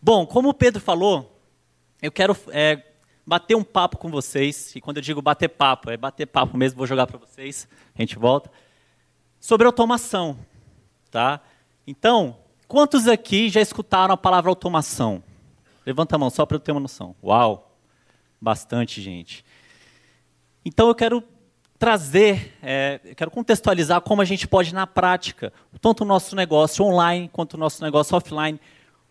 Bom, como o Pedro falou, eu quero é, bater um papo com vocês, e quando eu digo bater papo, é bater papo mesmo, vou jogar para vocês, a gente volta, sobre automação. Tá? Então, quantos aqui já escutaram a palavra automação? Levanta a mão, só para eu ter uma noção. Uau, bastante gente. Então eu quero trazer, é, eu quero contextualizar como a gente pode, na prática, tanto o nosso negócio online quanto o nosso negócio offline,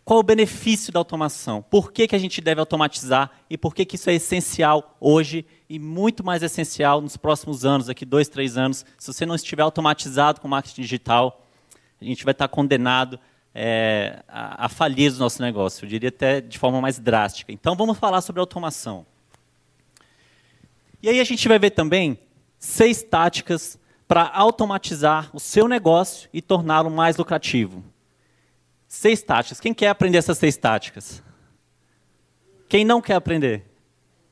qual o benefício da automação? Por que, que a gente deve automatizar e por que, que isso é essencial hoje e muito mais essencial nos próximos anos, daqui dois, três anos. Se você não estiver automatizado com marketing digital, a gente vai estar condenado é, a, a falir o nosso negócio, eu diria até de forma mais drástica. Então vamos falar sobre automação. E aí a gente vai ver também seis táticas para automatizar o seu negócio e torná-lo mais lucrativo. Seis táticas. Quem quer aprender essas seis táticas? Quem não quer aprender?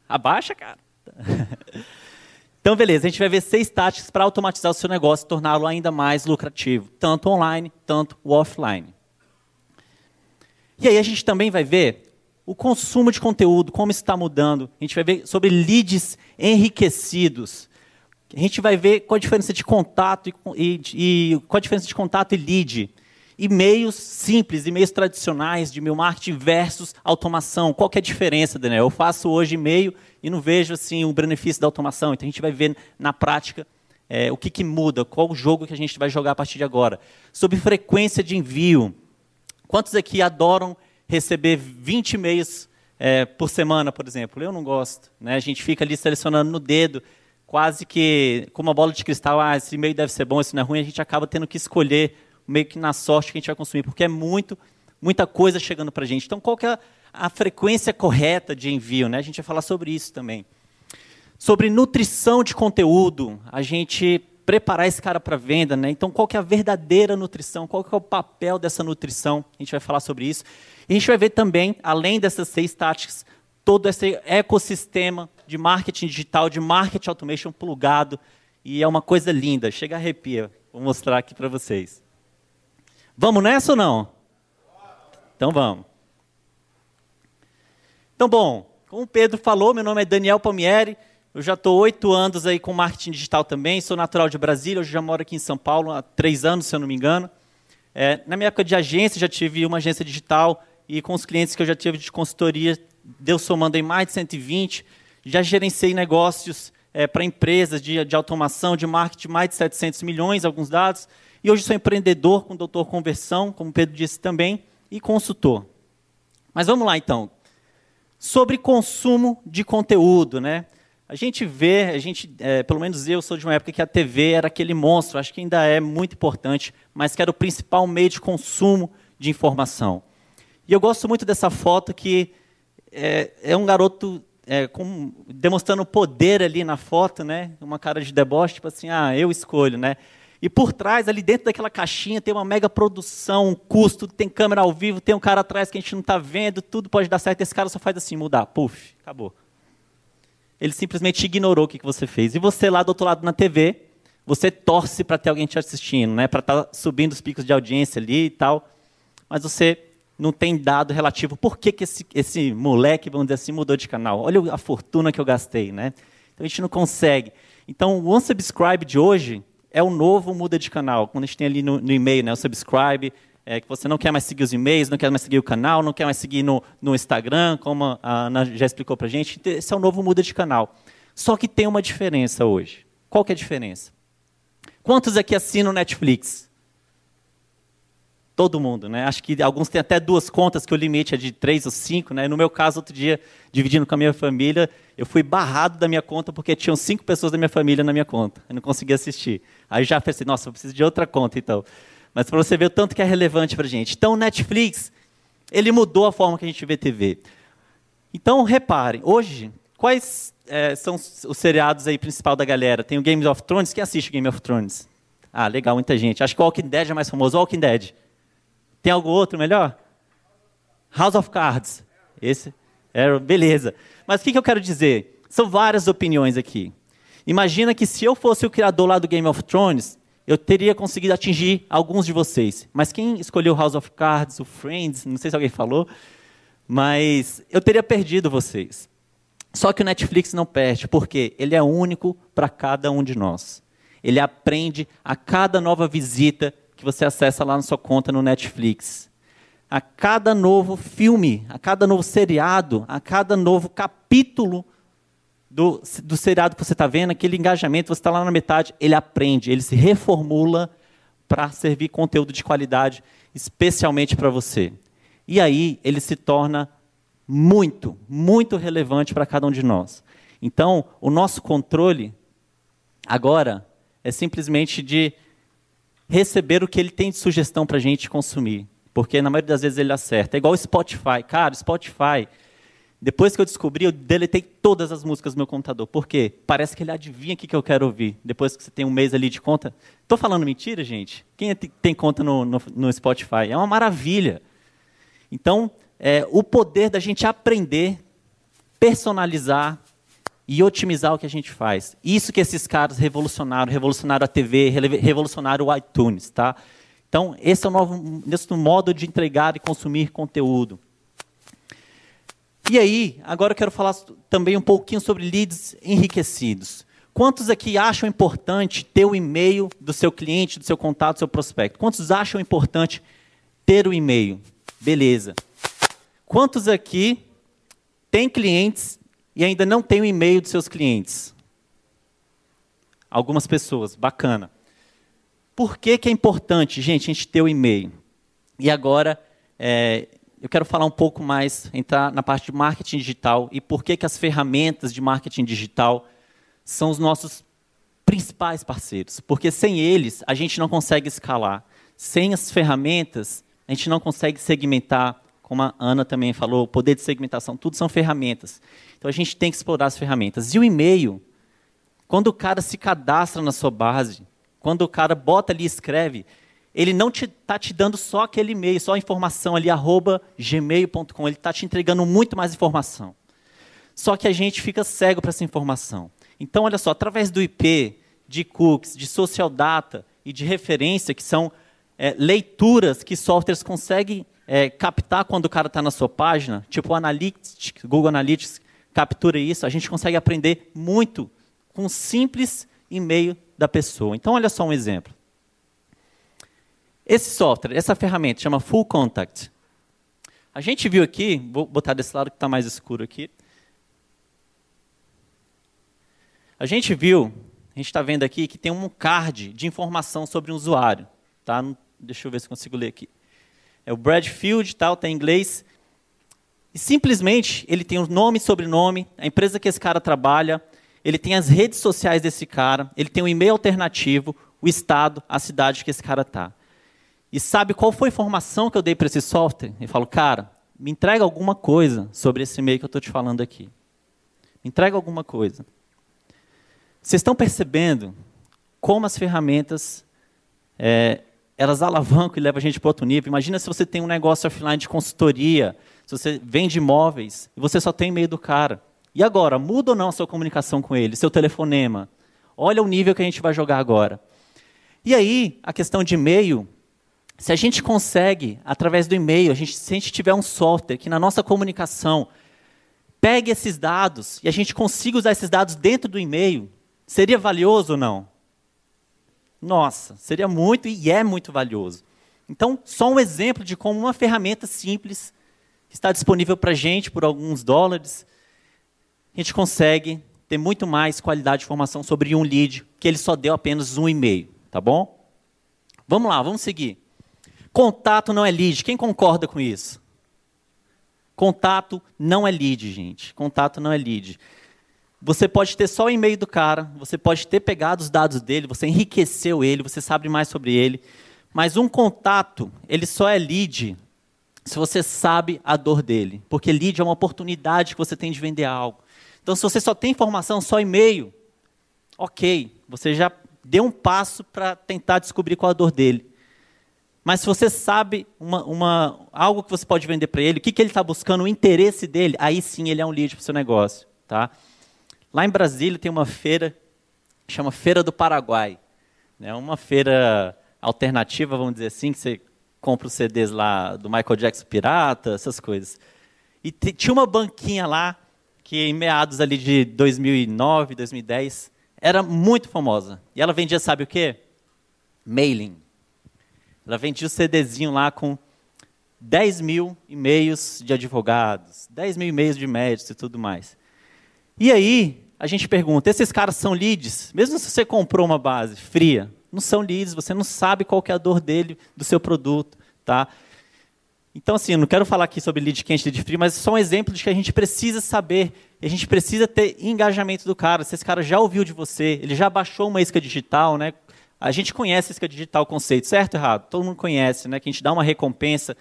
Abaixa, cara. Então, beleza, a gente vai ver seis táticas para automatizar o seu negócio e torná-lo ainda mais lucrativo, tanto online, tanto offline. E aí a gente também vai ver o consumo de conteúdo, como está mudando. A gente vai ver sobre leads enriquecidos. A gente vai ver qual a diferença de contato e, e, e qual a diferença de contato e lead e-mails simples, e-mails tradicionais de meu marketing versus automação. Qual que é a diferença, Daniel? Eu faço hoje e-mail e não vejo assim o benefício da automação. Então a gente vai ver na prática é, o que, que muda, qual o jogo que a gente vai jogar a partir de agora. Sobre frequência de envio. Quantos aqui adoram receber 20 e-mails é, por semana, por exemplo? Eu não gosto. Né? A gente fica ali selecionando no dedo, quase que com uma bola de cristal, ah, esse e-mail deve ser bom, esse não é ruim, a gente acaba tendo que escolher meio que na sorte que a gente vai consumir, porque é muito, muita coisa chegando para a gente. Então, qual que é a frequência correta de envio? Né? A gente vai falar sobre isso também. Sobre nutrição de conteúdo, a gente preparar esse cara para venda, né? Então, qual que é a verdadeira nutrição? Qual que é o papel dessa nutrição? A gente vai falar sobre isso. E a gente vai ver também, além dessas seis táticas, todo esse ecossistema de marketing digital, de marketing automation plugado. E é uma coisa linda, chega a arrepia. Vou mostrar aqui para vocês. Vamos nessa ou não? Então vamos. Então, bom, como o Pedro falou, meu nome é Daniel Palmieri. Eu já estou oito anos aí com marketing digital também. Sou natural de Brasília, hoje já moro aqui em São Paulo há três anos, se eu não me engano. É, na minha época de agência, já tive uma agência digital e com os clientes que eu já tive de consultoria, deu somando em mais de 120. Já gerenciei negócios é, para empresas de, de automação, de marketing, mais de 700 milhões, alguns dados. E hoje sou empreendedor com doutor conversão, como Pedro disse também, e consultor. Mas vamos lá então. Sobre consumo de conteúdo, né? A gente vê, a gente, é, pelo menos eu sou de uma época que a TV era aquele monstro, acho que ainda é muito importante, mas que era o principal meio de consumo de informação. E eu gosto muito dessa foto que é, é um garoto é, com, demonstrando poder ali na foto, né? Uma cara de deboche, tipo assim, ah, eu escolho, né? E por trás, ali dentro daquela caixinha, tem uma mega produção, um custo, tem câmera ao vivo, tem um cara atrás que a gente não está vendo, tudo pode dar certo. Esse cara só faz assim, mudar, puf, acabou. Ele simplesmente ignorou o que você fez. E você lá do outro lado na TV, você torce para ter alguém te assistindo, né? para estar tá subindo os picos de audiência ali e tal. Mas você não tem dado relativo. Por que, que esse, esse moleque, vamos dizer assim, mudou de canal? Olha a fortuna que eu gastei. Né? Então a gente não consegue. Então o unsubscribe de hoje é o novo muda de canal. Quando a gente tem ali no, no e-mail, né, o subscribe, é, que você não quer mais seguir os e-mails, não quer mais seguir o canal, não quer mais seguir no, no Instagram, como a Ana já explicou para a gente. Esse é o novo muda de canal. Só que tem uma diferença hoje. Qual que é a diferença? Quantos aqui assinam Netflix? Todo mundo, né? Acho que alguns têm até duas contas, que o limite é de três ou cinco, né? No meu caso, outro dia, dividindo com a minha família, eu fui barrado da minha conta porque tinham cinco pessoas da minha família na minha conta. Eu não conseguia assistir. Aí já pensei, nossa, eu preciso de outra conta, então. Mas para você ver o tanto que é relevante para a gente. Então, o Netflix, ele mudou a forma que a gente vê TV. Então, reparem, hoje, quais é, são os seriados aí principal da galera? Tem o Game of Thrones. Quem assiste Game of Thrones? Ah, legal, muita gente. Acho que o Walking Dead é mais famoso. Walking Dead. Tem algo outro melhor? House of Cards. Esse é beleza. Mas o que, que eu quero dizer? São várias opiniões aqui. Imagina que se eu fosse o criador lá do Game of Thrones, eu teria conseguido atingir alguns de vocês. Mas quem escolheu House of Cards, o Friends, não sei se alguém falou, Mas eu teria perdido vocês. Só que o Netflix não perde, porque ele é único para cada um de nós. Ele aprende a cada nova visita que você acessa lá na sua conta no Netflix. A cada novo filme, a cada novo seriado, a cada novo capítulo do, do seriado que você está vendo, aquele engajamento, você está lá na metade, ele aprende, ele se reformula para servir conteúdo de qualidade, especialmente para você. E aí ele se torna muito, muito relevante para cada um de nós. Então, o nosso controle agora é simplesmente de receber o que ele tem de sugestão para a gente consumir. Porque na maioria das vezes ele acerta. É igual o Spotify. Cara, Spotify, depois que eu descobri, eu deletei todas as músicas do meu computador. Por quê? Parece que ele adivinha o que eu quero ouvir. Depois que você tem um mês ali de conta. Estou falando mentira, gente? Quem é tem conta no, no, no Spotify? É uma maravilha. Então, é, o poder da gente aprender, personalizar e otimizar o que a gente faz. Isso que esses caras revolucionaram, revolucionaram a TV, revolucionaram o iTunes, tá? Então, esse é o novo, esse modo de entregar e consumir conteúdo. E aí, agora eu quero falar também um pouquinho sobre leads enriquecidos. Quantos aqui acham importante ter o e-mail do seu cliente, do seu contato, do seu prospecto? Quantos acham importante ter o e-mail? Beleza. Quantos aqui têm clientes e ainda não têm o e-mail dos seus clientes? Algumas pessoas, bacana. Por que, que é importante, gente, a gente ter o e-mail? E agora, é, eu quero falar um pouco mais, entrar na parte de marketing digital e por que, que as ferramentas de marketing digital são os nossos principais parceiros. Porque sem eles, a gente não consegue escalar. Sem as ferramentas, a gente não consegue segmentar, como a Ana também falou, o poder de segmentação, tudo são ferramentas. Então a gente tem que explorar as ferramentas. E o e-mail, quando o cara se cadastra na sua base, quando o cara bota ali e escreve, ele não está te, tá te dando só aquele e-mail, só a informação ali, arroba gmail.com, ele está te entregando muito mais informação. Só que a gente fica cego para essa informação. Então, olha só, através do IP, de cookies, de social data e de referência, que são é, leituras que softwares conseguem é, captar quando o cara está na sua página, tipo o Analytics, Google Analytics captura isso, a gente consegue aprender muito com um simples e-mail da pessoa. Então, olha só um exemplo. Esse software, essa ferramenta, chama Full Contact. A gente viu aqui, vou botar desse lado que está mais escuro aqui. A gente viu, a gente está vendo aqui que tem um card de informação sobre o usuário. Tá? Deixa eu ver se consigo ler aqui é o Bradfield, tal, tá inglês. E simplesmente ele tem o nome e sobrenome, a empresa que esse cara trabalha, ele tem as redes sociais desse cara, ele tem o um e-mail alternativo, o estado, a cidade que esse cara está. E sabe qual foi a informação que eu dei para esse software? Ele falou, cara, me entrega alguma coisa sobre esse e-mail que eu estou te falando aqui. Me entrega alguma coisa. Vocês estão percebendo como as ferramentas é, elas alavancam e levam a gente para outro nível. Imagina se você tem um negócio offline de consultoria, se você vende imóveis e você só tem e-mail do cara. E agora, muda ou não a sua comunicação com ele, seu telefonema? Olha o nível que a gente vai jogar agora. E aí, a questão de e-mail, se a gente consegue, através do e-mail, a gente, se a gente tiver um software que na nossa comunicação pegue esses dados e a gente consiga usar esses dados dentro do e-mail, seria valioso ou não? Nossa, seria muito e é muito valioso. Então, só um exemplo de como uma ferramenta simples está disponível para a gente por alguns dólares, a gente consegue ter muito mais qualidade de informação sobre um lead, que ele só deu apenas um e-mail, tá bom? Vamos lá, vamos seguir. Contato não é lead. Quem concorda com isso? Contato não é lead, gente. Contato não é lead. Você pode ter só o e-mail do cara, você pode ter pegado os dados dele, você enriqueceu ele, você sabe mais sobre ele. Mas um contato, ele só é lead se você sabe a dor dele. Porque lead é uma oportunidade que você tem de vender algo. Então, se você só tem informação, só e-mail, ok, você já deu um passo para tentar descobrir qual a dor dele. Mas se você sabe uma, uma, algo que você pode vender para ele, o que, que ele está buscando, o interesse dele, aí sim ele é um lead para o seu negócio. Tá? Lá em Brasília tem uma feira que chama Feira do Paraguai. É uma feira alternativa, vamos dizer assim, que você compra os CDs lá do Michael Jackson Pirata, essas coisas. E tinha uma banquinha lá, que em meados ali de 2009, 2010, era muito famosa. E ela vendia, sabe o quê? Mailing. Ela vendia o CDzinho lá com 10 mil e-mails de advogados, 10 mil e-mails de médicos e tudo mais. E aí, a gente pergunta, esses caras são leads? Mesmo se você comprou uma base fria, não são leads, você não sabe qual é a dor dele, do seu produto. Tá? Então, assim, eu não quero falar aqui sobre lead quente lead frio, mas é só um exemplo de que a gente precisa saber, a gente precisa ter engajamento do cara. Se esse cara já ouviu de você, ele já baixou uma isca digital, né? A gente conhece isca digital o conceito, certo ou errado? Todo mundo conhece, né? Que a gente dá uma recompensa,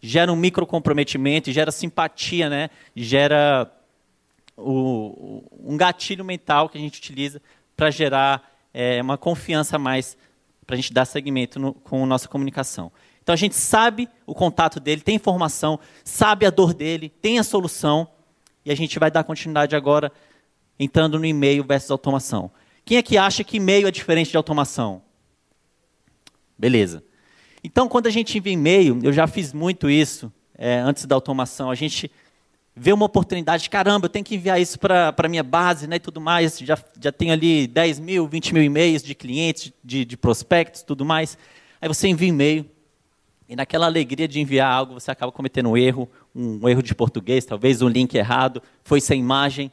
gera um micro comprometimento, gera simpatia, né? Gera o, um gatilho mental que a gente utiliza para gerar é, uma confiança a mais para a gente dar segmento no, com a nossa comunicação. Então a gente sabe o contato dele, tem informação, sabe a dor dele, tem a solução, e a gente vai dar continuidade agora entrando no e-mail versus automação. Quem é que acha que e-mail é diferente de automação? Beleza. Então, quando a gente envia e-mail, eu já fiz muito isso é, antes da automação, a gente vê uma oportunidade, caramba, eu tenho que enviar isso para a minha base né, e tudo mais, já, já tenho ali 10 mil, 20 mil e-mails de clientes, de, de prospectos tudo mais. Aí você envia e-mail, e naquela alegria de enviar algo, você acaba cometendo um erro, um erro de português, talvez um link errado, foi sem imagem.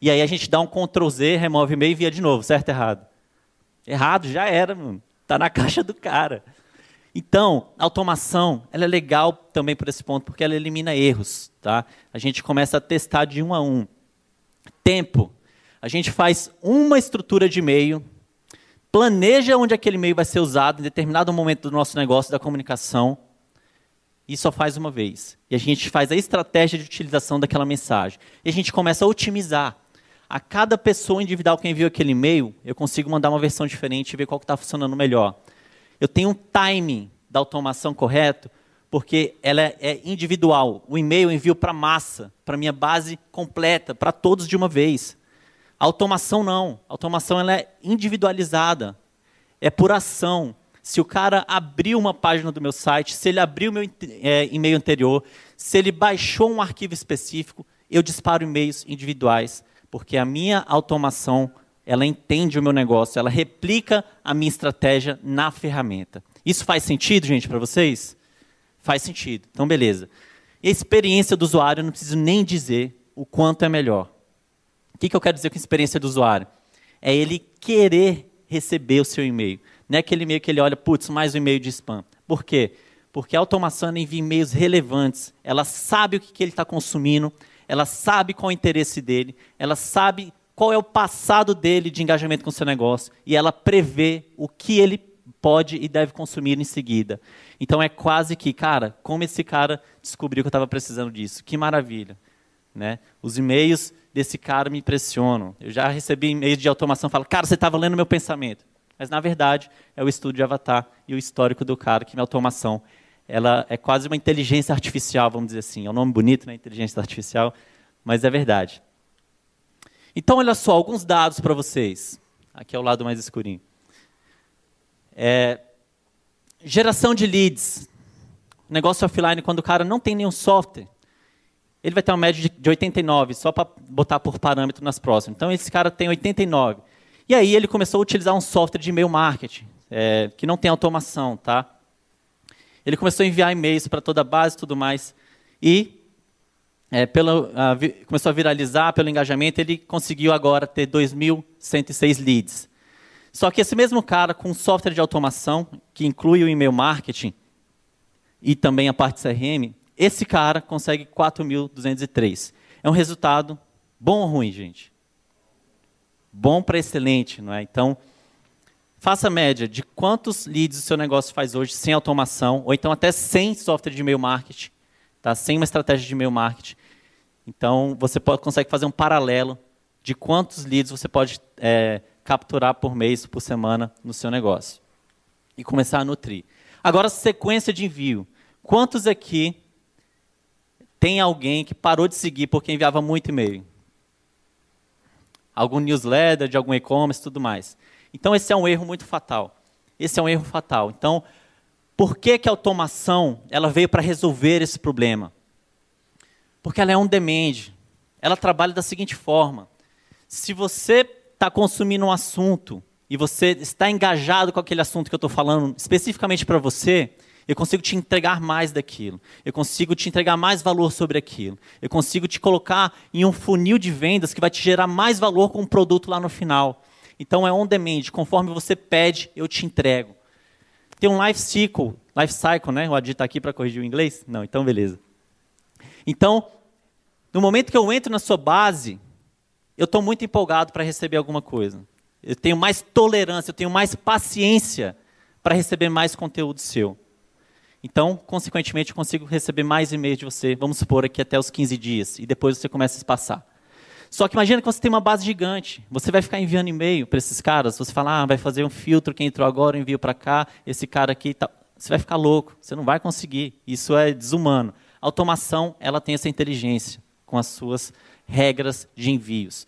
E aí a gente dá um Ctrl Z, remove e-mail e envia de novo, certo errado? Errado, já era, mano. Tá na caixa do cara. Então, a automação, ela é legal também por esse ponto, porque ela elimina erros, tá? A gente começa a testar de um a um. Tempo. A gente faz uma estrutura de e-mail, planeja onde aquele e-mail vai ser usado em determinado momento do nosso negócio, da comunicação, e só faz uma vez. E a gente faz a estratégia de utilização daquela mensagem. E a gente começa a otimizar. A cada pessoa individual que enviou aquele e-mail, eu consigo mandar uma versão diferente e ver qual está funcionando melhor. Eu tenho um timing da automação correto, porque ela é, é individual. O e-mail eu envio para massa, para minha base completa, para todos de uma vez. A automação não. A automação ela é individualizada. É por ação. Se o cara abriu uma página do meu site, se ele abriu meu é, e-mail anterior, se ele baixou um arquivo específico, eu disparo e-mails individuais, porque a minha automação ela entende o meu negócio, ela replica a minha estratégia na ferramenta. Isso faz sentido, gente, para vocês? Faz sentido. Então, beleza. E a experiência do usuário, eu não preciso nem dizer o quanto é melhor. O que, que eu quero dizer com experiência do usuário? É ele querer receber o seu e-mail. Não é aquele e-mail que ele olha, putz, mais um e-mail de spam. Por quê? Porque a automação envia e-mails relevantes. Ela sabe o que, que ele está consumindo, ela sabe qual é o interesse dele, ela sabe qual é o passado dele de engajamento com o seu negócio e ela prevê o que ele pode e deve consumir em seguida. Então é quase que, cara, como esse cara descobriu que eu estava precisando disso? Que maravilha. Né? Os e-mails desse cara me impressionam. Eu já recebi e-mails de automação falando, cara, você estava lendo meu pensamento. Mas, na verdade, é o estudo de avatar e o histórico do cara, que minha automação ela é quase uma inteligência artificial, vamos dizer assim. É um nome bonito, né? Inteligência artificial, mas é verdade. Então, olha só, alguns dados para vocês. Aqui é o lado mais escurinho. É, geração de leads. Negócio offline, quando o cara não tem nenhum software, ele vai ter uma média de 89, só para botar por parâmetro nas próximas. Então, esse cara tem 89. E aí ele começou a utilizar um software de e-mail marketing, é, que não tem automação, tá? Ele começou a enviar e-mails para toda a base e tudo mais. E é, pela, a, começou a viralizar pelo engajamento, ele conseguiu agora ter 2.106 leads. Só que esse mesmo cara, com software de automação, que inclui o e-mail marketing e também a parte CRM, esse cara consegue 4.203. É um resultado bom ou ruim, gente? Bom para excelente, não é? Então, faça a média de quantos leads o seu negócio faz hoje sem automação, ou então até sem software de e-mail marketing, tá? sem uma estratégia de e-mail marketing. Então, você pode, consegue fazer um paralelo de quantos leads você pode é, capturar por mês, por semana no seu negócio. E começar a nutrir. Agora, sequência de envio. Quantos aqui tem alguém que parou de seguir porque enviava muito e-mail. Algum newsletter, de algum e-commerce, tudo mais. Então, esse é um erro muito fatal. Esse é um erro fatal. Então, por que, que a automação ela veio para resolver esse problema? Porque ela é on demand. Ela trabalha da seguinte forma: se você está consumindo um assunto e você está engajado com aquele assunto que eu estou falando especificamente para você, eu consigo te entregar mais daquilo. Eu consigo te entregar mais valor sobre aquilo. Eu consigo te colocar em um funil de vendas que vai te gerar mais valor com o produto lá no final. Então é on demand. Conforme você pede, eu te entrego. Tem um life cycle, life cycle, né? O Adi está aqui para corrigir o inglês? Não, então beleza. Então, no momento que eu entro na sua base, eu estou muito empolgado para receber alguma coisa. Eu tenho mais tolerância, eu tenho mais paciência para receber mais conteúdo seu. Então, consequentemente, eu consigo receber mais e-mails de você, vamos supor aqui até os 15 dias, e depois você começa a espaçar. Só que imagina que você tem uma base gigante. Você vai ficar enviando e-mail para esses caras. Você fala, ah, vai fazer um filtro, quem entrou agora, envio para cá, esse cara aqui. Você vai ficar louco. Você não vai conseguir. Isso é desumano. A automação, ela tem essa inteligência com as suas regras de envios.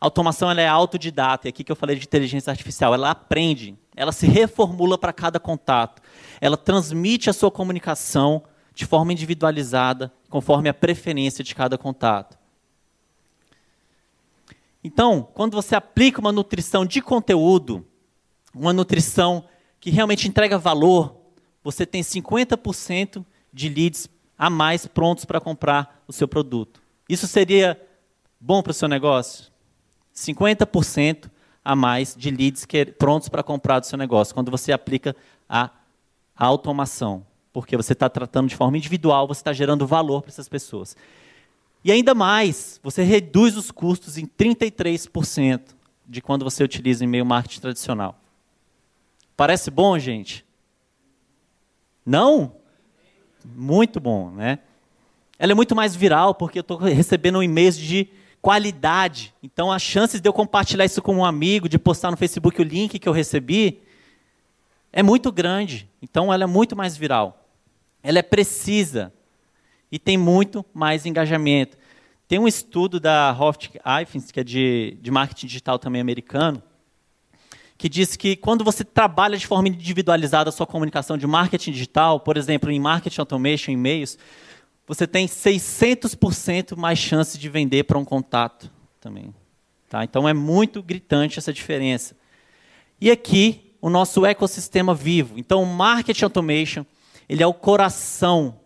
A automação ela é autodidata, e aqui que eu falei de inteligência artificial, ela aprende, ela se reformula para cada contato. Ela transmite a sua comunicação de forma individualizada, conforme a preferência de cada contato. Então, quando você aplica uma nutrição de conteúdo, uma nutrição que realmente entrega valor, você tem 50% de leads a mais prontos para comprar o seu produto. Isso seria bom para o seu negócio? 50% a mais de leads que, prontos para comprar do seu negócio, quando você aplica a, automação. Porque você está tratando de forma individual, você está gerando valor para essas pessoas. E ainda mais, você reduz os custos em 33% de quando você utiliza e-mail marketing tradicional. Parece bom, gente? Não? Muito bom, né? Ela é muito mais viral porque eu estou recebendo e-mails de qualidade. Então, as chances de eu compartilhar isso com um amigo, de postar no Facebook o link que eu recebi, é muito grande. Então, ela é muito mais viral. Ela é precisa e tem muito mais engajamento. Tem um estudo da Hoft Ifins, que é de, de marketing digital também americano, que diz que quando você trabalha de forma individualizada a sua comunicação de marketing digital, por exemplo, em marketing automation, e-mails, você tem 600% mais chances de vender para um contato também. Tá? Então é muito gritante essa diferença. E aqui, o nosso ecossistema vivo. Então, o marketing automation, ele é o coração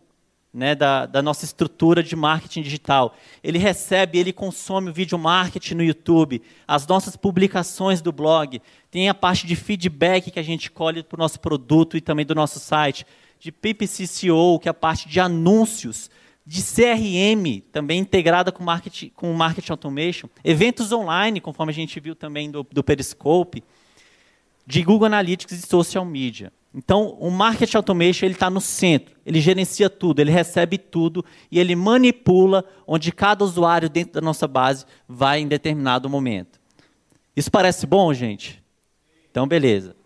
né, da, da, nossa estrutura de marketing digital. Ele recebe, ele consome o vídeo marketing no YouTube, as nossas publicações do blog, tem a parte de feedback que a gente colhe para o nosso produto e também do nosso site, de PPCCO, que é a parte de anúncios, de CRM, também integrada com marketing, com marketing automation, eventos online, conforme a gente viu também do, do Periscope, de Google Analytics e social media. Então, o marketing automation ele está no centro, ele gerencia tudo, ele recebe tudo e ele manipula onde cada usuário dentro da nossa base vai em determinado momento. Isso parece bom, gente? Então, beleza.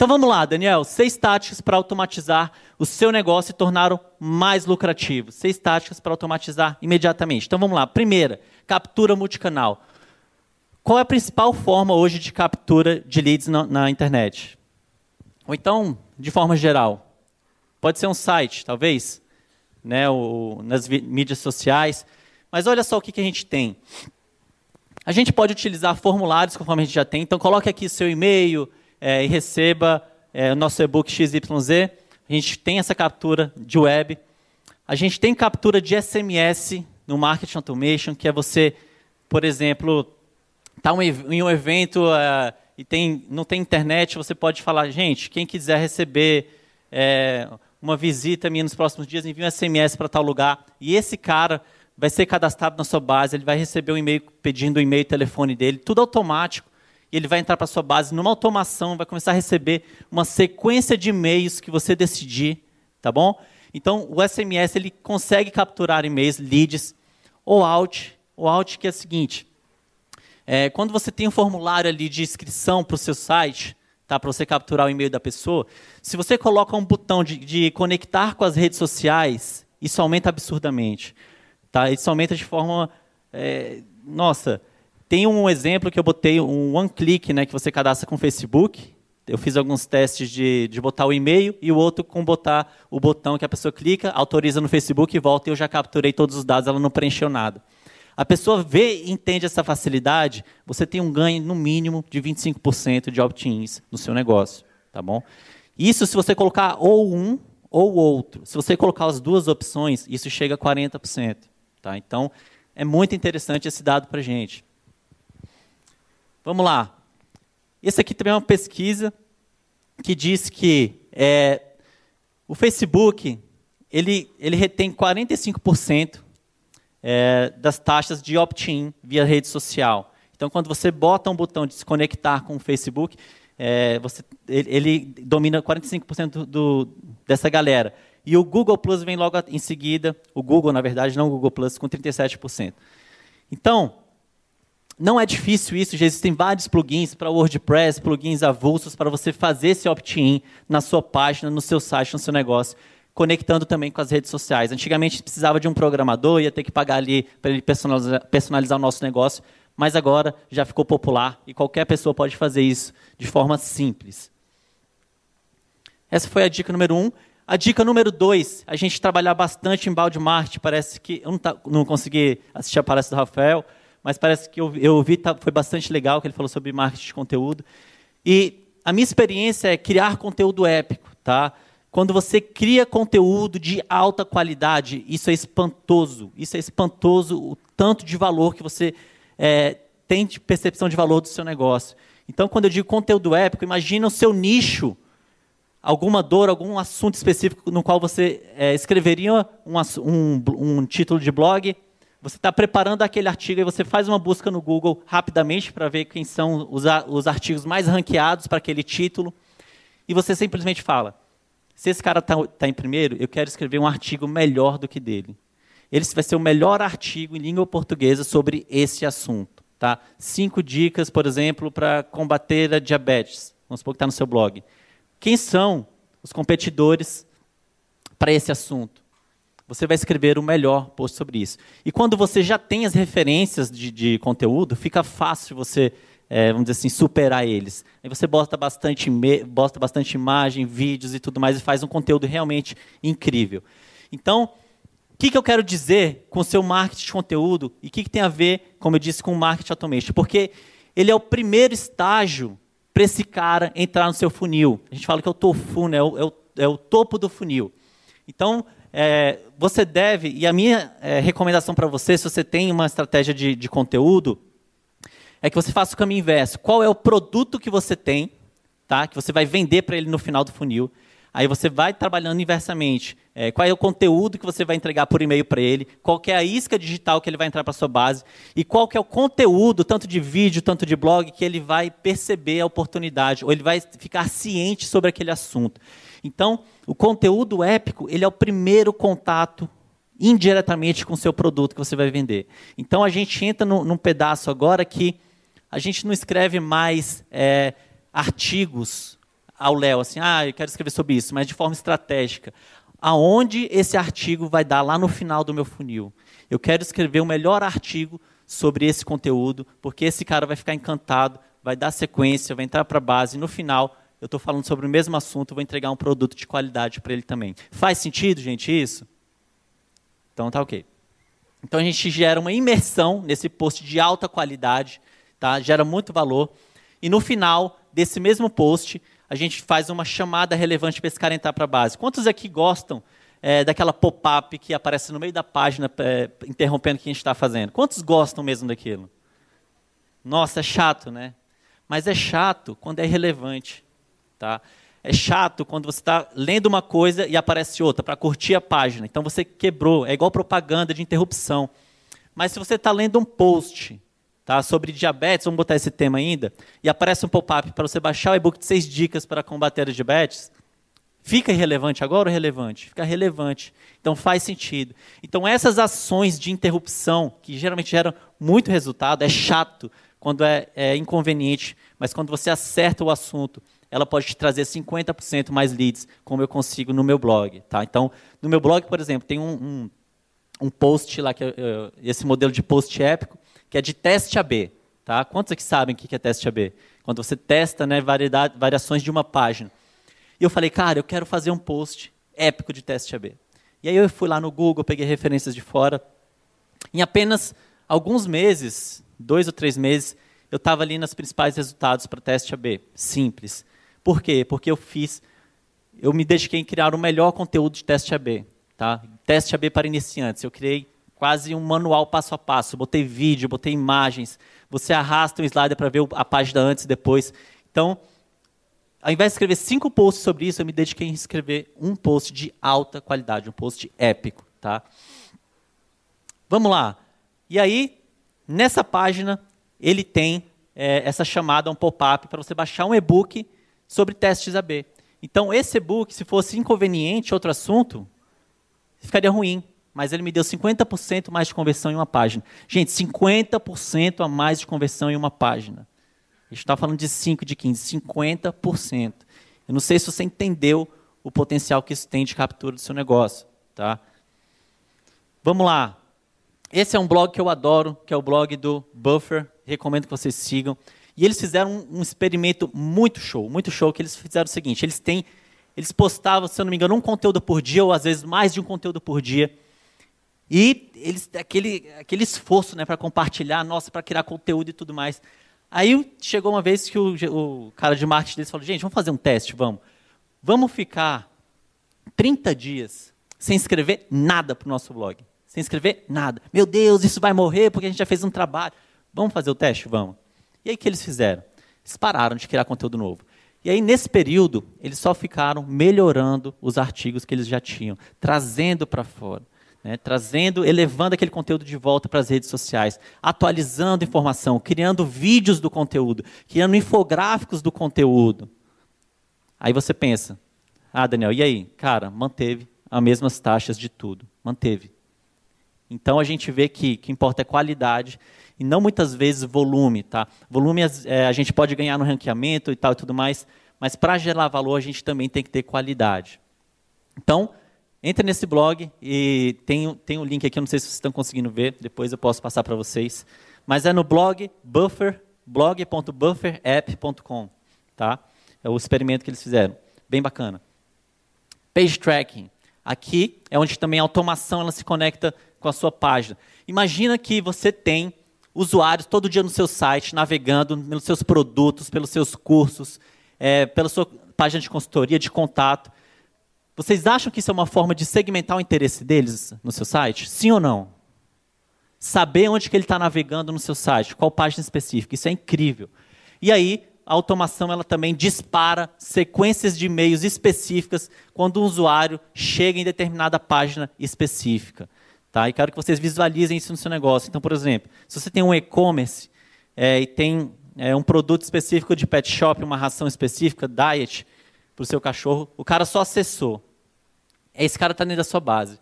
Então vamos lá, Daniel. Seis táticas para automatizar o seu negócio e torná-lo mais lucrativo. Seis táticas para automatizar imediatamente. Então vamos lá. Primeira, captura multicanal. Qual é a principal forma hoje de captura de leads na, na internet? Ou então, de forma geral, pode ser um site, talvez, né, ou nas mídias sociais. Mas olha só o que, que a gente tem. A gente pode utilizar formulários, conforme a gente já tem. Então, coloque aqui seu e-mail é, e receba é, o nosso e-book XYZ. A gente tem essa captura de web. A gente tem captura de SMS no Marketing Automation, que é você, por exemplo, está em um evento, uh, e tem, não tem internet, você pode falar, gente, quem quiser receber é, uma visita minha nos próximos dias, envie um SMS para tal lugar. E esse cara vai ser cadastrado na sua base, ele vai receber um e-mail pedindo o e-mail e telefone dele, tudo automático. E ele vai entrar para sua base numa automação, vai começar a receber uma sequência de e-mails que você decidir, tá bom? Então, o SMS ele consegue capturar e-mails, leads, ou out. O out que é o seguinte, é, quando você tem um formulário ali de inscrição para o seu site, tá, para você capturar o e-mail da pessoa, se você coloca um botão de, de conectar com as redes sociais, isso aumenta absurdamente. Tá? Isso aumenta de forma. É, nossa, tem um exemplo que eu botei, um one click, né, que você cadastra com o Facebook. Eu fiz alguns testes de, de botar o e-mail e o outro com botar o botão que a pessoa clica, autoriza no Facebook e volta. E eu já capturei todos os dados, ela não preencheu nada. A pessoa vê e entende essa facilidade, você tem um ganho no mínimo de 25% de opt-ins no seu negócio, tá bom? Isso se você colocar ou um ou outro. Se você colocar as duas opções, isso chega a 40%, tá? Então, é muito interessante esse dado para gente. Vamos lá. Esse aqui também é uma pesquisa que diz que é, o Facebook ele, ele retém 45% é, das taxas de opt-in via rede social. Então, quando você bota um botão de se conectar com o Facebook, é, você, ele, ele, domina 45% do, do, dessa galera. E o Google Plus vem logo em seguida, o Google, na verdade, não o Google Plus, com 37%. Então, não é difícil isso, já existem vários plugins para WordPress, plugins avulsos para você fazer esse opt-in na sua página, no seu site, no seu negócio, conectando também com as redes sociais. Antigamente precisava de um programador, ia ter que pagar ali para ele personalizar, o nosso negócio, mas agora já ficou popular e qualquer pessoa pode fazer isso de forma simples. Essa foi a dica número um. A dica número dois, a gente trabalhar bastante em balde marketing. Parece que eu não, tá, não consegui assistir a palestra do Rafael, mas parece que eu, eu ouvi, tá, foi bastante legal que ele falou sobre marketing de conteúdo. E a minha experiência é criar conteúdo épico, tá? Quando você cria conteúdo de alta qualidade, isso é espantoso. Isso é espantoso o tanto de valor que você é, tem de percepção de valor do seu negócio. Então, quando eu digo conteúdo épico, imagina o seu nicho, alguma dor, algum assunto específico no qual você é, escreveria um, um, um título de blog você está preparando aquele artigo e você faz uma busca no Google rapidamente para ver quem são os, os artigos mais ranqueados para aquele título. E você simplesmente fala: se esse cara está tá em primeiro, eu quero escrever um artigo melhor do que dele. Esse vai ser o melhor artigo em língua portuguesa sobre esse assunto. Tá? Cinco dicas, por exemplo, para combater a diabetes. Vamos supor que está no seu blog. Quem são os competidores para esse assunto? Você vai escrever o melhor post sobre isso. E quando você já tem as referências de, de conteúdo, fica fácil você, é, vamos dizer assim, superar eles. Aí você bota bastante, bota bastante imagem, vídeos e tudo mais, e faz um conteúdo realmente incrível. Então, o que, que eu quero dizer com o seu marketing de conteúdo e o que, que tem a ver, como eu disse, com o marketing automation? Porque ele é o primeiro estágio para esse cara entrar no seu funil. A gente fala que é o tofu, né? é, o, é, o, é o topo do funil. Então, é, você deve, e a minha é, recomendação para você, se você tem uma estratégia de, de conteúdo, é que você faça o caminho inverso. Qual é o produto que você tem, tá? que você vai vender para ele no final do funil? Aí você vai trabalhando inversamente. É, qual é o conteúdo que você vai entregar por e-mail para ele? Qual é a isca digital que ele vai entrar para sua base? E qual é o conteúdo, tanto de vídeo, tanto de blog, que ele vai perceber a oportunidade, ou ele vai ficar ciente sobre aquele assunto. Então, o conteúdo épico, ele é o primeiro contato indiretamente com o seu produto que você vai vender. Então, a gente entra no, num pedaço agora que a gente não escreve mais é, artigos ao Léo, assim, ah, eu quero escrever sobre isso, mas de forma estratégica. Aonde esse artigo vai dar lá no final do meu funil? Eu quero escrever o melhor artigo sobre esse conteúdo, porque esse cara vai ficar encantado, vai dar sequência, vai entrar para a base, e no final eu estou falando sobre o mesmo assunto, vou entregar um produto de qualidade para ele também. Faz sentido, gente, isso? Então tá ok. Então a gente gera uma imersão nesse post de alta qualidade, tá? gera muito valor. E no final desse mesmo post, a gente faz uma chamada relevante para esse cara entrar para a base. Quantos aqui gostam é, daquela pop-up que aparece no meio da página, é, interrompendo o que a gente está fazendo? Quantos gostam mesmo daquilo? Nossa, é chato, né? Mas é chato quando é relevante. Tá? É chato quando você está lendo uma coisa e aparece outra para curtir a página. Então você quebrou. É igual propaganda de interrupção. Mas se você está lendo um post tá, sobre diabetes, vamos botar esse tema ainda, e aparece um pop-up para você baixar o e-book de seis dicas para combater a diabetes, fica irrelevante agora ou relevante? Fica relevante. Então faz sentido. Então essas ações de interrupção, que geralmente geram muito resultado, é chato quando é, é inconveniente, mas quando você acerta o assunto ela pode te trazer 50% mais leads, como eu consigo no meu blog. Tá? Então, no meu blog, por exemplo, tem um, um, um post lá, que é, esse modelo de post épico, que é de teste AB. Tá? Quantos aqui sabem o que é teste AB? quando você testa né, variedade, variações de uma página. E eu falei, cara, eu quero fazer um post épico de teste AB. E aí eu fui lá no Google, peguei referências de fora. Em apenas alguns meses, dois ou três meses, eu estava ali nos principais resultados para teste AB. Simples. Por quê? Porque eu fiz, eu me dediquei em criar o melhor conteúdo de teste AB. Tá? Teste AB para iniciantes. Eu criei quase um manual passo a passo. Botei vídeo, botei imagens. Você arrasta um slider para ver a página antes e depois. Então, ao invés de escrever cinco posts sobre isso, eu me dediquei em escrever um post de alta qualidade, um post épico. Tá? Vamos lá. E aí, nessa página, ele tem é, essa chamada, um pop-up, para você baixar um e-book sobre testes AB. Então, esse e-book, se fosse inconveniente, outro assunto, ficaria ruim. Mas ele me deu 50% mais de conversão em uma página. Gente, 50% a mais de conversão em uma página. A gente está falando de 5, de 15, 50%. Eu não sei se você entendeu o potencial que isso tem de captura do seu negócio. Tá? Vamos lá. Esse é um blog que eu adoro, que é o blog do Buffer. Recomendo que vocês sigam. E eles fizeram um, experimento muito show, muito show, que eles fizeram o seguinte, eles têm, eles postavam, se eu não me engano, um conteúdo por dia, ou às vezes mais de um conteúdo por dia. E eles, aquele, aquele esforço né, para compartilhar, nossa, para criar conteúdo e tudo mais. Aí chegou uma vez que o, o cara de marketing deles falou, gente, vamos fazer um teste, vamos. Vamos ficar 30 dias sem escrever nada para o nosso blog sem escrever nada. Meu Deus, isso vai morrer porque a gente já fez um trabalho. Vamos fazer o teste? Vamos. E aí o que eles fizeram? Eles pararam de criar conteúdo novo. E aí, nesse período, eles só ficaram melhorando os artigos que eles já tinham, trazendo para fora. Né, trazendo, elevando aquele conteúdo de volta para as redes sociais, atualizando informação, criando vídeos do conteúdo, criando infográficos do conteúdo. Aí você pensa, ah, Daniel, e aí? Cara, manteve as mesmas taxas de tudo. Manteve. Então a gente vê que o que importa é qualidade e não muitas vezes volume, tá? Volume é, a gente pode ganhar no ranqueamento e tal e tudo mais, mas para gerar valor a gente também tem que ter qualidade. Então, entre nesse blog e tem, tem um link aqui, eu não sei se vocês estão conseguindo ver, depois eu posso passar para vocês. Mas é no blog buffer, blog.bufferapp.com, tá? É o experimento que eles fizeram. Bem bacana. Page tracking. Aqui é onde também a automação ela se conecta com a sua página. Imagina que você tem usuários todo dia no seu site, navegando pelos seus produtos, pelos seus cursos, é, pela sua página de consultoria, de contato. Vocês acham que isso é uma forma de segmentar o interesse deles no seu site? Sim ou não? Saber onde que ele está navegando no seu site, qual página específica, isso é incrível. E aí, a automação ela também dispara sequências de e-mails específicas quando um usuário chega em determinada página específica. Tá? E quero que vocês visualizem isso no seu negócio. Então, por exemplo, se você tem um e-commerce é, e tem é, um produto específico de pet shop, uma ração específica, diet, para o seu cachorro, o cara só acessou. Esse cara está dentro da sua base.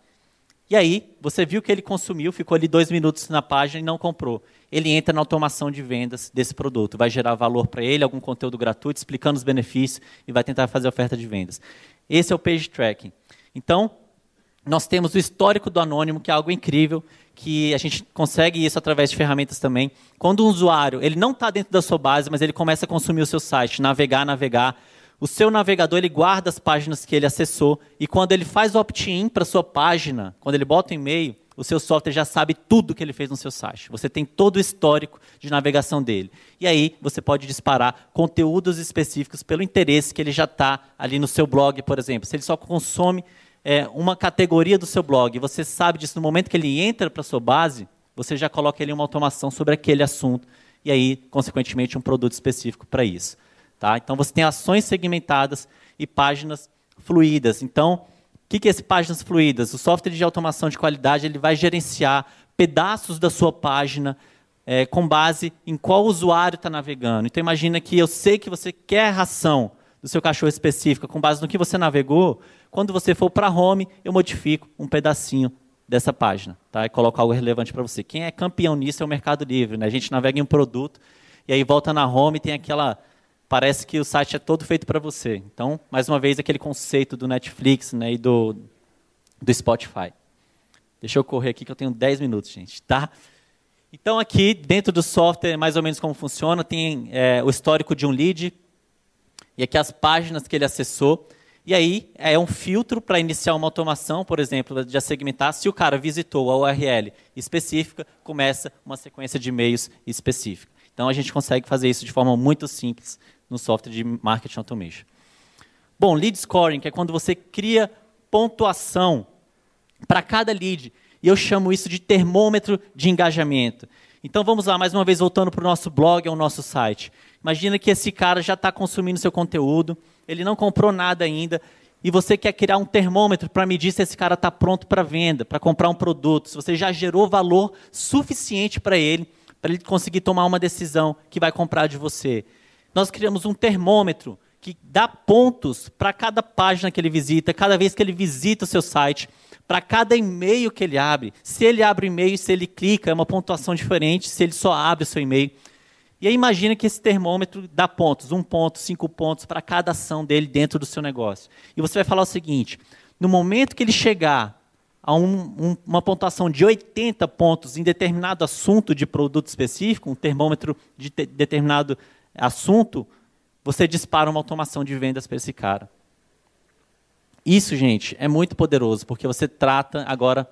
E aí, você viu que ele consumiu, ficou ali dois minutos na página e não comprou. Ele entra na automação de vendas desse produto. Vai gerar valor para ele, algum conteúdo gratuito, explicando os benefícios e vai tentar fazer oferta de vendas. Esse é o page tracking. Então, nós temos o histórico do anônimo, que é algo incrível, que a gente consegue isso através de ferramentas também. Quando um usuário ele não está dentro da sua base, mas ele começa a consumir o seu site, navegar, navegar, o seu navegador ele guarda as páginas que ele acessou e quando ele faz opt-in para sua página, quando ele bota o e-mail, o seu software já sabe tudo que ele fez no seu site. Você tem todo o histórico de navegação dele. E aí você pode disparar conteúdos específicos pelo interesse que ele já está ali no seu blog, por exemplo. Se ele só consome é, uma categoria do seu blog, você sabe disso no momento que ele entra para a sua base, você já coloca ali uma automação sobre aquele assunto e aí, consequentemente, um produto específico para isso. Tá? Então, você tem ações segmentadas e páginas fluídas. Então, o que, que é esse páginas fluídas? O software de automação de qualidade ele vai gerenciar pedaços da sua página é, com base em qual usuário está navegando. Então, imagina que eu sei que você quer ração do seu cachorro específica com base no que você navegou, quando você for para home, eu modifico um pedacinho dessa página, tá? E coloco algo relevante para você. Quem é campeão nisso é o Mercado Livre, né? A gente navega em um produto e aí volta na home e tem aquela parece que o site é todo feito para você. Então, mais uma vez aquele conceito do Netflix, né, e do do Spotify. Deixa eu correr aqui que eu tenho 10 minutos, gente, tá? Então, aqui, dentro do software, mais ou menos como funciona, tem é, o histórico de um lead, e aqui as páginas que ele acessou. E aí é um filtro para iniciar uma automação, por exemplo, de segmentar. Se o cara visitou a URL específica, começa uma sequência de e-mails específica. Então a gente consegue fazer isso de forma muito simples no software de marketing automation. Bom, lead scoring, que é quando você cria pontuação para cada lead. E eu chamo isso de termômetro de engajamento. Então vamos lá, mais uma vez voltando para o nosso blog, ao nosso site. Imagina que esse cara já está consumindo seu conteúdo, ele não comprou nada ainda, e você quer criar um termômetro para medir se esse cara está pronto para venda, para comprar um produto, se você já gerou valor suficiente para ele, para ele conseguir tomar uma decisão que vai comprar de você. Nós criamos um termômetro que dá pontos para cada página que ele visita, cada vez que ele visita o seu site, para cada e-mail que ele abre. Se ele abre o e-mail, se ele clica, é uma pontuação diferente, se ele só abre o seu e-mail. E aí imagina que esse termômetro dá pontos, um ponto, cinco pontos para cada ação dele dentro do seu negócio. E você vai falar o seguinte: no momento que ele chegar a um, um, uma pontuação de 80 pontos em determinado assunto de produto específico, um termômetro de te, determinado assunto, você dispara uma automação de vendas para esse cara. Isso, gente, é muito poderoso, porque você trata agora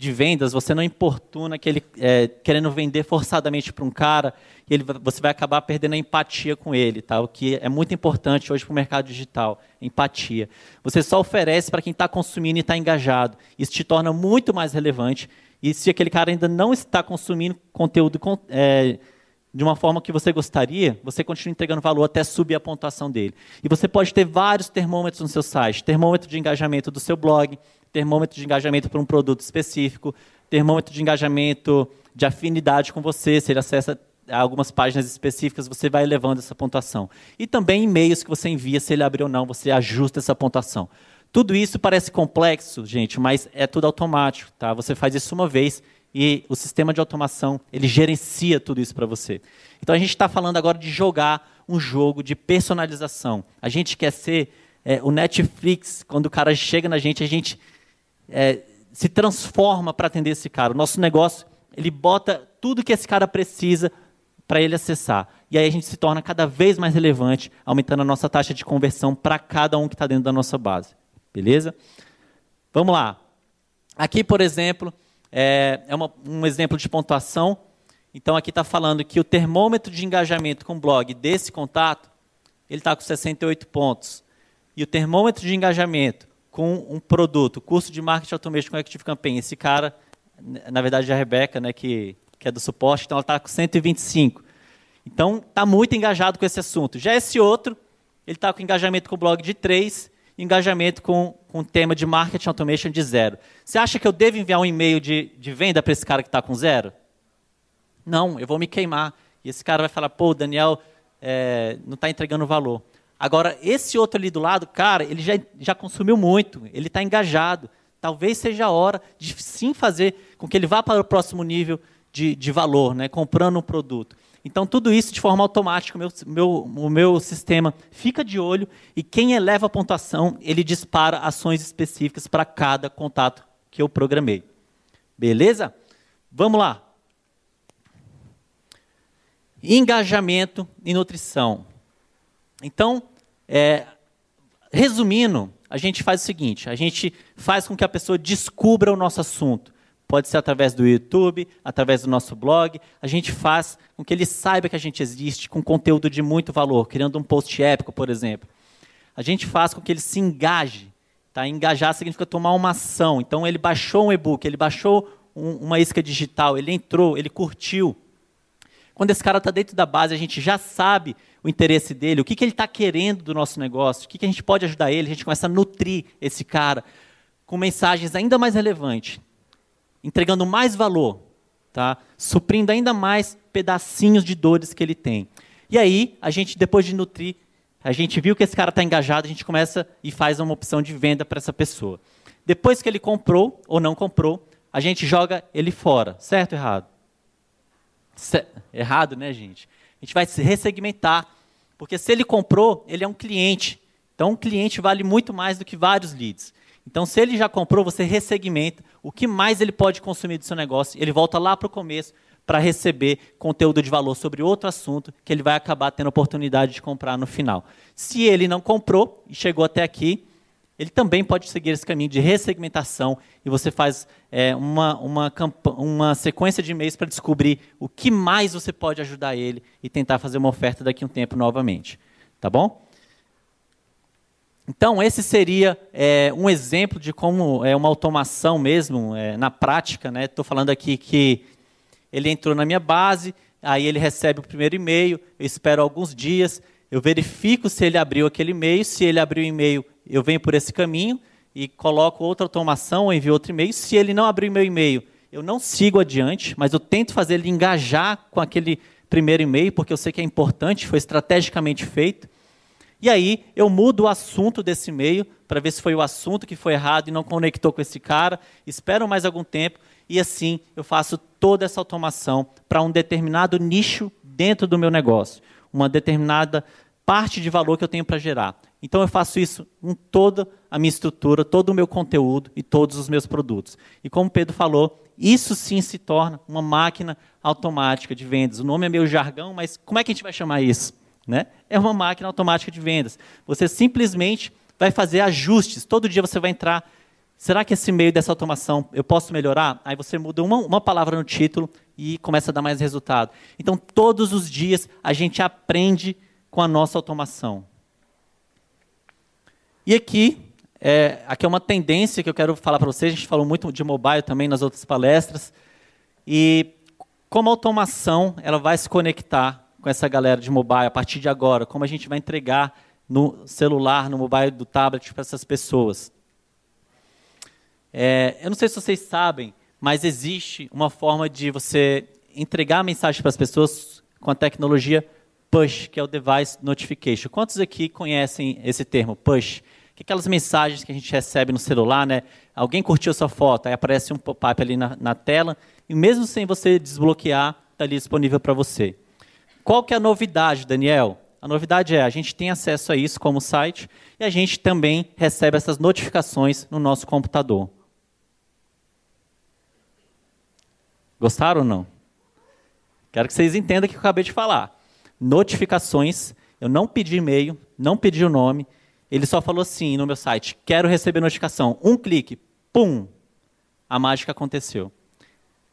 de vendas, você não importuna que ele é, querendo vender forçadamente para um cara, ele, você vai acabar perdendo a empatia com ele, tá? o que é muito importante hoje para o mercado digital, empatia. Você só oferece para quem está consumindo e está engajado. Isso te torna muito mais relevante. E se aquele cara ainda não está consumindo conteúdo é, de uma forma que você gostaria, você continua entregando valor até subir a pontuação dele. E você pode ter vários termômetros no seu site: termômetro de engajamento do seu blog, termômetro de engajamento para um produto específico, termômetro de engajamento de afinidade com você, se ele acessa algumas páginas específicas, você vai elevando essa pontuação. E também e-mails que você envia, se ele abriu ou não, você ajusta essa pontuação. Tudo isso parece complexo, gente, mas é tudo automático, tá? Você faz isso uma vez e o sistema de automação ele gerencia tudo isso para você. Então a gente está falando agora de jogar um jogo de personalização. A gente quer ser é, o Netflix, quando o cara chega na gente, a gente é, se transforma para atender esse cara. O nosso negócio, ele bota tudo que esse cara precisa para ele acessar. E aí a gente se torna cada vez mais relevante, aumentando a nossa taxa de conversão para cada um que está dentro da nossa base. Beleza? Vamos lá. Aqui, por exemplo, é, é uma, um exemplo de pontuação. Então, aqui está falando que o termômetro de engajamento com o blog desse contato, ele está com 68 pontos. E o termômetro de engajamento com um produto, curso de marketing automation com Active Campaign. Esse cara, na verdade, é a Rebeca, né, que, que é do suporte, então ela está com 125. Então, está muito engajado com esse assunto. Já esse outro, ele está com engajamento com o blog de 3 e engajamento com, com o tema de marketing automation de zero. Você acha que eu devo enviar um e-mail de, de venda para esse cara que está com zero? Não, eu vou me queimar. E esse cara vai falar, pô, o Daniel é, não está entregando valor. Agora, esse outro ali do lado, cara, ele já, já consumiu muito, ele está engajado. Talvez seja a hora de sim fazer com que ele vá para o próximo nível de, de valor, né, comprando um produto. Então, tudo isso de forma automática, o meu, meu, o meu sistema fica de olho e quem eleva a pontuação, ele dispara ações específicas para cada contato que eu programei. Beleza? Vamos lá. Engajamento e nutrição. Então, é, resumindo, a gente faz o seguinte: a gente faz com que a pessoa descubra o nosso assunto. Pode ser através do YouTube, através do nosso blog. A gente faz com que ele saiba que a gente existe com conteúdo de muito valor, criando um post épico, por exemplo. A gente faz com que ele se engaje. Tá? Engajar significa tomar uma ação. Então, ele baixou um e-book, ele baixou um, uma isca digital, ele entrou, ele curtiu. Quando esse cara está dentro da base, a gente já sabe o interesse dele, o que, que ele está querendo do nosso negócio, o que, que a gente pode ajudar ele, a gente começa a nutrir esse cara com mensagens ainda mais relevantes, entregando mais valor, tá? suprindo ainda mais pedacinhos de dores que ele tem. E aí, a gente, depois de nutrir, a gente viu que esse cara está engajado, a gente começa e faz uma opção de venda para essa pessoa. Depois que ele comprou ou não comprou, a gente joga ele fora. Certo ou errado? Errado, né, gente? A gente vai se ressegmentar, porque se ele comprou, ele é um cliente. Então, um cliente vale muito mais do que vários leads. Então, se ele já comprou, você ressegmenta o que mais ele pode consumir do seu negócio. Ele volta lá para o começo para receber conteúdo de valor sobre outro assunto que ele vai acabar tendo oportunidade de comprar no final. Se ele não comprou e chegou até aqui, ele também pode seguir esse caminho de ressegmentação e você faz é, uma, uma, uma sequência de e-mails para descobrir o que mais você pode ajudar ele e tentar fazer uma oferta daqui a um tempo novamente. Tá bom? Então, esse seria é, um exemplo de como é uma automação mesmo, é, na prática. Estou né? falando aqui que ele entrou na minha base, aí ele recebe o primeiro e-mail, eu espero alguns dias, eu verifico se ele abriu aquele e-mail, se ele abriu o e-mail, eu venho por esse caminho e coloco outra automação ou envio outro e-mail. Se ele não abrir o meu e-mail, eu não sigo adiante, mas eu tento fazer ele engajar com aquele primeiro e-mail, porque eu sei que é importante, foi estrategicamente feito. E aí eu mudo o assunto desse e-mail para ver se foi o assunto que foi errado e não conectou com esse cara. Espero mais algum tempo e assim eu faço toda essa automação para um determinado nicho dentro do meu negócio, uma determinada parte de valor que eu tenho para gerar. Então eu faço isso com toda a minha estrutura, todo o meu conteúdo e todos os meus produtos. E como o Pedro falou, isso sim se torna uma máquina automática de vendas. O nome é meio jargão, mas como é que a gente vai chamar isso? Né? É uma máquina automática de vendas. Você simplesmente vai fazer ajustes. Todo dia você vai entrar. Será que esse meio dessa automação eu posso melhorar? Aí você muda uma, uma palavra no título e começa a dar mais resultado. Então, todos os dias a gente aprende com a nossa automação. E aqui, é, aqui é uma tendência que eu quero falar para vocês. A gente falou muito de mobile também nas outras palestras. E como a automação ela vai se conectar com essa galera de mobile a partir de agora? Como a gente vai entregar no celular, no mobile, do tablet para essas pessoas? É, eu não sei se vocês sabem, mas existe uma forma de você entregar a mensagem para as pessoas com a tecnologia push, que é o device notification. Quantos aqui conhecem esse termo, push? Que aquelas mensagens que a gente recebe no celular, né? Alguém curtiu sua foto, aí aparece um pop-up ali na, na tela, e mesmo sem você desbloquear, está ali disponível para você. Qual que é a novidade, Daniel? A novidade é, a gente tem acesso a isso como site e a gente também recebe essas notificações no nosso computador. Gostaram ou não? Quero que vocês entendam o que eu acabei de falar. Notificações, eu não pedi e-mail, não pedi o nome, ele só falou assim no meu site: quero receber notificação. Um clique, pum, a mágica aconteceu.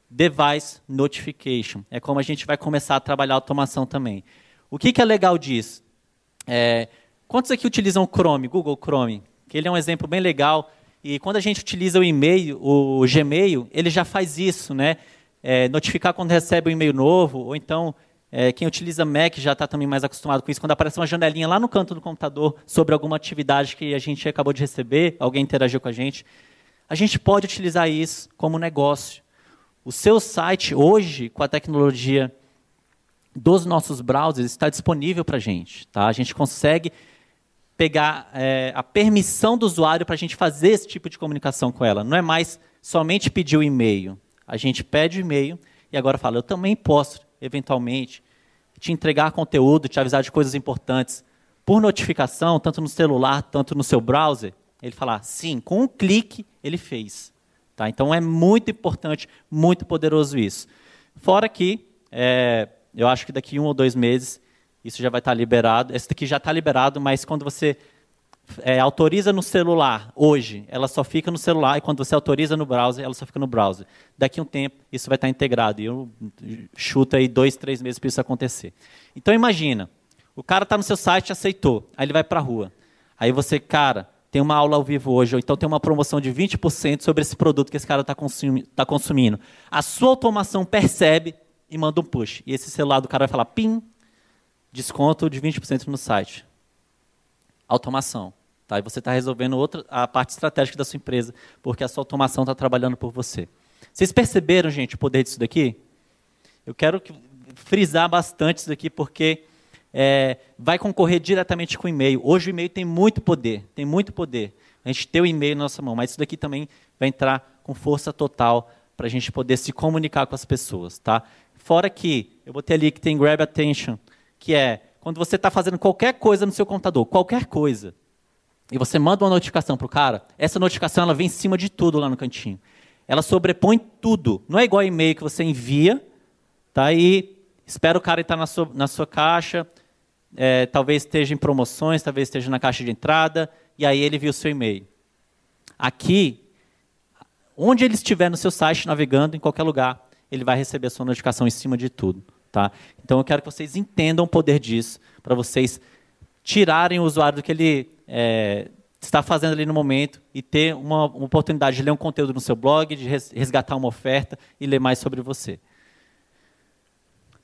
Device Notification. É como a gente vai começar a trabalhar a automação também. O que, que é legal disso? É, quantos aqui utilizam o Chrome, Google Chrome? Que ele é um exemplo bem legal. E quando a gente utiliza o e-mail, o Gmail, ele já faz isso, né? É, notificar quando recebe um e-mail novo, ou então é, quem utiliza Mac já está também mais acostumado com isso. Quando aparece uma janelinha lá no canto do computador sobre alguma atividade que a gente acabou de receber, alguém interagiu com a gente, a gente pode utilizar isso como negócio. O seu site hoje, com a tecnologia dos nossos browsers, está disponível para a gente. Tá? A gente consegue pegar é, a permissão do usuário para a gente fazer esse tipo de comunicação com ela. Não é mais somente pedir o e-mail. A gente pede o e-mail e agora fala, eu também posso, eventualmente, te entregar conteúdo, te avisar de coisas importantes por notificação, tanto no celular, tanto no seu browser. Ele fala, sim, com um clique ele fez. Tá? Então é muito importante, muito poderoso isso. Fora que, é, eu acho que daqui um ou dois meses isso já vai estar liberado. Esse daqui já está liberado, mas quando você é, autoriza no celular hoje, ela só fica no celular, e quando você autoriza no browser, ela só fica no browser. Daqui a um tempo, isso vai estar integrado. E eu chuto aí dois, três meses para isso acontecer. Então imagina, o cara está no seu site, aceitou, aí ele vai para a rua. Aí você, cara, tem uma aula ao vivo hoje, ou então tem uma promoção de 20% sobre esse produto que esse cara está consumi tá consumindo. A sua automação percebe e manda um push. E esse celular do cara vai falar, pim, desconto de 20% no site. Automação. Tá? E você está resolvendo outra, a parte estratégica da sua empresa, porque a sua automação está trabalhando por você. Vocês perceberam, gente, o poder disso daqui? Eu quero frisar bastante isso daqui, porque é, vai concorrer diretamente com o e-mail. Hoje o e-mail tem muito poder, tem muito poder. A gente tem o e-mail na nossa mão, mas isso daqui também vai entrar com força total para a gente poder se comunicar com as pessoas, tá? Fora que eu botei ali que tem grab attention, que é quando você está fazendo qualquer coisa no seu computador, qualquer coisa, e você manda uma notificação para o cara, essa notificação ela vem em cima de tudo lá no cantinho. Ela sobrepõe tudo. Não é igual e-mail que você envia Tá? E espera o cara estar na sua, na sua caixa, é, talvez esteja em promoções, talvez esteja na caixa de entrada, e aí ele viu o seu e-mail. Aqui, onde ele estiver no seu site navegando, em qualquer lugar, ele vai receber a sua notificação em cima de tudo. Tá? Então eu quero que vocês entendam o poder disso, para vocês tirarem o usuário do que ele é, está fazendo ali no momento e ter uma, uma, oportunidade de ler um conteúdo no seu blog, de resgatar uma oferta e ler mais sobre você.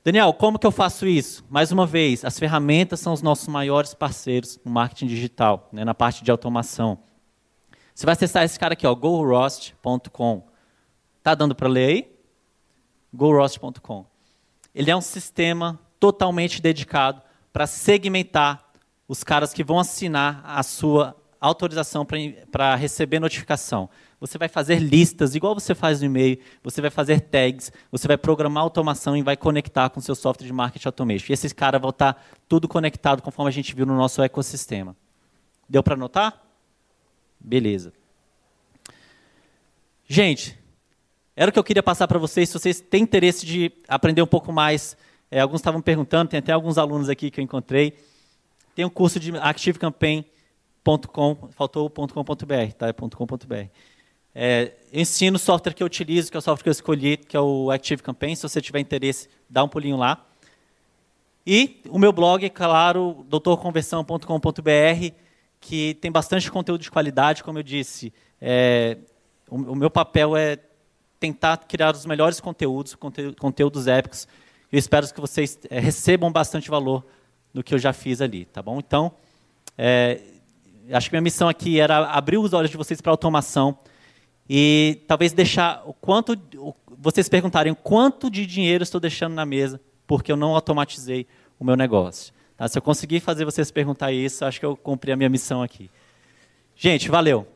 Daniel, como que eu faço isso? Mais uma vez, as ferramentas são os nossos maiores parceiros no marketing digital, né, na parte de automação. Você vai acessar esse cara aqui, gorost.com. Tá dando para ler aí? gorost.com. Ele é um sistema totalmente dedicado para segmentar os caras que vão assinar a sua autorização para receber notificação. Você vai fazer listas, igual você faz no e-mail, você vai fazer tags, você vai programar automação e vai conectar com o seu software de marketing automation. E esses caras vão estar tá tudo conectado conforme a gente viu no nosso ecossistema. Deu para notar? Beleza. Gente, era o que eu queria passar para vocês. Se vocês têm interesse de aprender um pouco mais, é, alguns estavam perguntando, tem até alguns alunos aqui que eu encontrei. Tem um curso de activecampaign.com, faltou .com.br, tá? É .com.br. É, ensino o software que eu utilizo, que é o software que eu escolhi, que é o Active Campaign. Se você tiver interesse, dá um pulinho lá. E o meu blog, é claro, doutorconversão.com.br, que tem bastante conteúdo de qualidade, como eu disse. É, o, o, meu papel é tentar criar os melhores conteúdos, conteúdos épicos. Eu espero que vocês é, recebam bastante valor no que eu já fiz ali, tá bom? Então, é, acho que minha missão aqui era abrir os olhos de vocês para automação e talvez deixar o quanto vocês perguntarem quanto de dinheiro estou deixando na mesa porque eu não automatizei o meu negócio. Tá? Se eu conseguir fazer vocês perguntar isso, acho que eu cumpri a minha missão aqui. Gente, valeu.